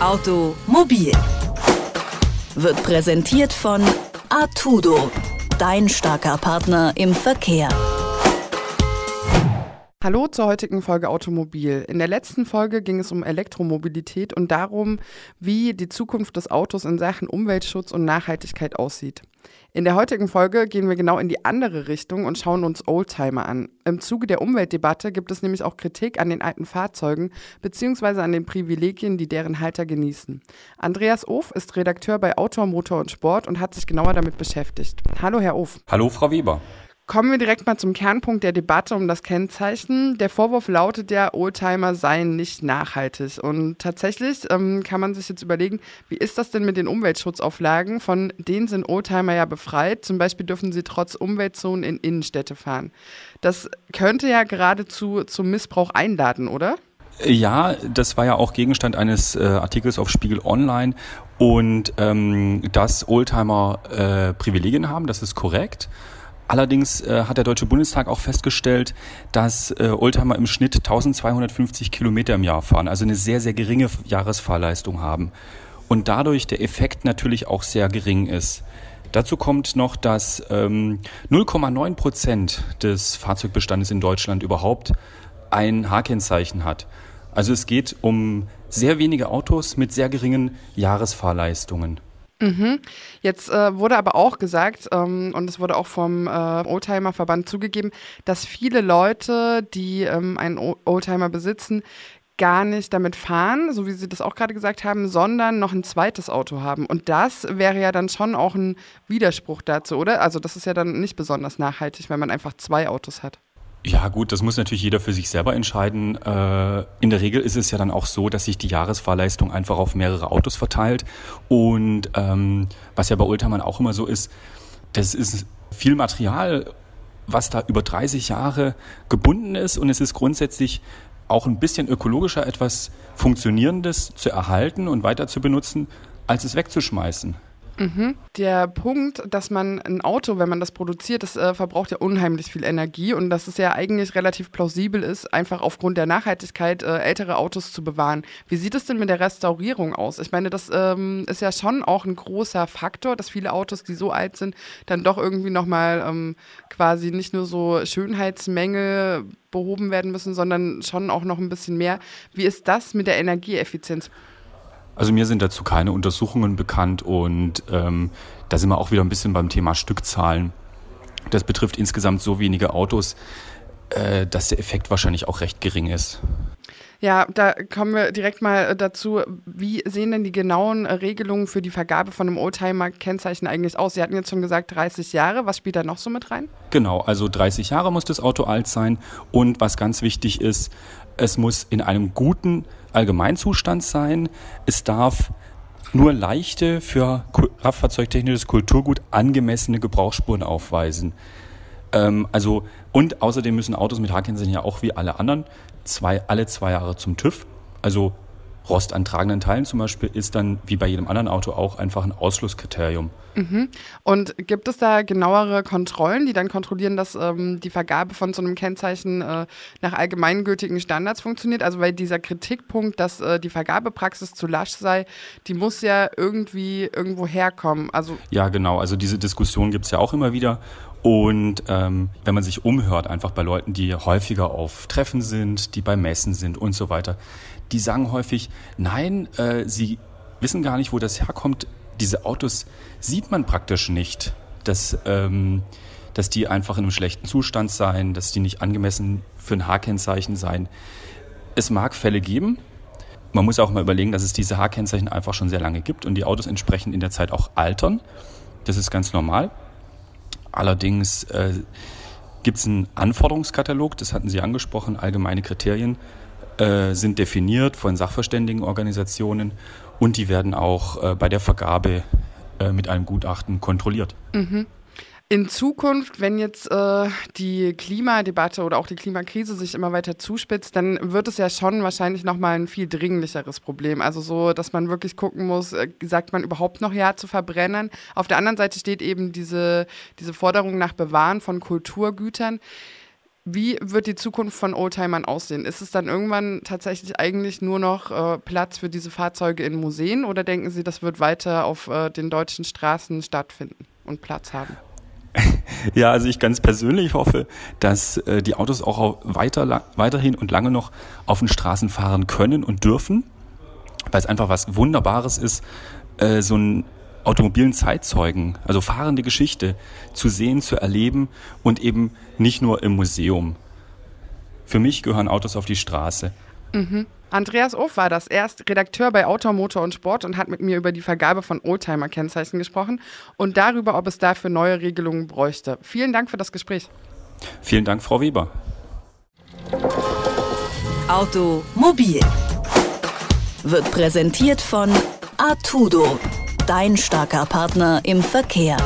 Automobil wird präsentiert von Artudo, dein starker Partner im Verkehr. Hallo zur heutigen Folge Automobil. In der letzten Folge ging es um Elektromobilität und darum, wie die Zukunft des Autos in Sachen Umweltschutz und Nachhaltigkeit aussieht. In der heutigen Folge gehen wir genau in die andere Richtung und schauen uns Oldtimer an. Im Zuge der Umweltdebatte gibt es nämlich auch Kritik an den alten Fahrzeugen bzw. an den Privilegien, die deren Halter genießen. Andreas Of ist Redakteur bei Autor, Motor und Sport und hat sich genauer damit beschäftigt. Hallo, Herr Of. Hallo, Frau Weber. Kommen wir direkt mal zum Kernpunkt der Debatte um das Kennzeichen. Der Vorwurf lautet ja, Oldtimer seien nicht nachhaltig. Und tatsächlich ähm, kann man sich jetzt überlegen, wie ist das denn mit den Umweltschutzauflagen? Von denen sind Oldtimer ja befreit. Zum Beispiel dürfen sie trotz Umweltzonen in Innenstädte fahren. Das könnte ja geradezu zum Missbrauch einladen, oder? Ja, das war ja auch Gegenstand eines äh, Artikels auf Spiegel Online. Und ähm, dass Oldtimer äh, Privilegien haben, das ist korrekt. Allerdings äh, hat der Deutsche Bundestag auch festgestellt, dass äh, Oldtimer im Schnitt 1250 Kilometer im Jahr fahren, also eine sehr, sehr geringe Jahresfahrleistung haben. Und dadurch der Effekt natürlich auch sehr gering ist. Dazu kommt noch, dass ähm, 0,9 Prozent des Fahrzeugbestandes in Deutschland überhaupt ein H-Kennzeichen hat. Also es geht um sehr wenige Autos mit sehr geringen Jahresfahrleistungen. Mhm. Jetzt äh, wurde aber auch gesagt, ähm, und es wurde auch vom äh, Oldtimer-Verband zugegeben, dass viele Leute, die ähm, einen Oldtimer besitzen, gar nicht damit fahren, so wie Sie das auch gerade gesagt haben, sondern noch ein zweites Auto haben. Und das wäre ja dann schon auch ein Widerspruch dazu, oder? Also das ist ja dann nicht besonders nachhaltig, wenn man einfach zwei Autos hat. Ja gut, das muss natürlich jeder für sich selber entscheiden. Äh, in der Regel ist es ja dann auch so, dass sich die Jahresfahrleistung einfach auf mehrere Autos verteilt. Und ähm, was ja bei Ultraman auch immer so ist, das ist viel Material, was da über 30 Jahre gebunden ist. Und es ist grundsätzlich auch ein bisschen ökologischer, etwas Funktionierendes zu erhalten und weiter zu benutzen, als es wegzuschmeißen. Mhm. Der Punkt, dass man ein Auto, wenn man das produziert, das äh, verbraucht ja unheimlich viel Energie und dass es ja eigentlich relativ plausibel ist, einfach aufgrund der Nachhaltigkeit äh, ältere Autos zu bewahren. Wie sieht es denn mit der Restaurierung aus? Ich meine, das ähm, ist ja schon auch ein großer Faktor, dass viele Autos, die so alt sind, dann doch irgendwie nochmal ähm, quasi nicht nur so Schönheitsmängel behoben werden müssen, sondern schon auch noch ein bisschen mehr. Wie ist das mit der Energieeffizienz? Also mir sind dazu keine Untersuchungen bekannt und ähm, da sind wir auch wieder ein bisschen beim Thema Stückzahlen. Das betrifft insgesamt so wenige Autos, äh, dass der Effekt wahrscheinlich auch recht gering ist. Ja, da kommen wir direkt mal dazu. Wie sehen denn die genauen Regelungen für die Vergabe von einem Oldtimer-Kennzeichen eigentlich aus? Sie hatten jetzt schon gesagt 30 Jahre. Was spielt da noch so mit rein? Genau, also 30 Jahre muss das Auto alt sein. Und was ganz wichtig ist, es muss in einem guten Allgemeinzustand sein. Es darf nur leichte, für kraftfahrzeugtechnisches Kulturgut angemessene Gebrauchsspuren aufweisen. Ähm, also, und außerdem müssen Autos mit H-Kennzeichen ja auch wie alle anderen zwei, alle zwei Jahre zum TÜV. Also Rost an tragenden Teilen zum Beispiel ist dann wie bei jedem anderen Auto auch einfach ein Ausschlusskriterium. Mhm. Und gibt es da genauere Kontrollen, die dann kontrollieren, dass ähm, die Vergabe von so einem Kennzeichen äh, nach allgemeingültigen Standards funktioniert? Also weil dieser Kritikpunkt, dass äh, die Vergabepraxis zu lasch sei, die muss ja irgendwie irgendwo herkommen. Also ja, genau. Also diese Diskussion gibt es ja auch immer wieder. Und ähm, wenn man sich umhört, einfach bei Leuten, die häufiger auf Treffen sind, die bei Messen sind und so weiter, die sagen häufig, nein, äh, sie wissen gar nicht, wo das herkommt. Diese Autos sieht man praktisch nicht, dass, ähm, dass die einfach in einem schlechten Zustand seien, dass die nicht angemessen für ein H-Kennzeichen seien. Es mag Fälle geben. Man muss auch mal überlegen, dass es diese H-Kennzeichen einfach schon sehr lange gibt und die Autos entsprechend in der Zeit auch altern. Das ist ganz normal. Allerdings äh, gibt es einen Anforderungskatalog, das hatten Sie angesprochen, allgemeine Kriterien, äh, sind definiert von Sachverständigenorganisationen und die werden auch äh, bei der Vergabe äh, mit einem Gutachten kontrolliert. Mhm. In Zukunft, wenn jetzt äh, die Klimadebatte oder auch die Klimakrise sich immer weiter zuspitzt, dann wird es ja schon wahrscheinlich nochmal ein viel dringlicheres Problem. Also so, dass man wirklich gucken muss, äh, sagt man überhaupt noch Ja zu verbrennen? Auf der anderen Seite steht eben diese, diese Forderung nach Bewahren von Kulturgütern. Wie wird die Zukunft von Oldtimern aussehen? Ist es dann irgendwann tatsächlich eigentlich nur noch äh, Platz für diese Fahrzeuge in Museen oder denken Sie, das wird weiter auf äh, den deutschen Straßen stattfinden und Platz haben? Ja, also ich ganz persönlich hoffe, dass äh, die Autos auch weiter, weiterhin und lange noch auf den Straßen fahren können und dürfen, weil es einfach was Wunderbares ist, äh, so einen automobilen Zeitzeugen, also fahrende Geschichte zu sehen, zu erleben und eben nicht nur im Museum. Für mich gehören Autos auf die Straße. Mhm. Andreas Of war das. Er ist Redakteur bei Auto, Motor und Sport und hat mit mir über die Vergabe von Oldtimer-Kennzeichen gesprochen und darüber, ob es dafür neue Regelungen bräuchte. Vielen Dank für das Gespräch. Vielen Dank, Frau Weber. Automobil wird präsentiert von Artudo, dein starker Partner im Verkehr.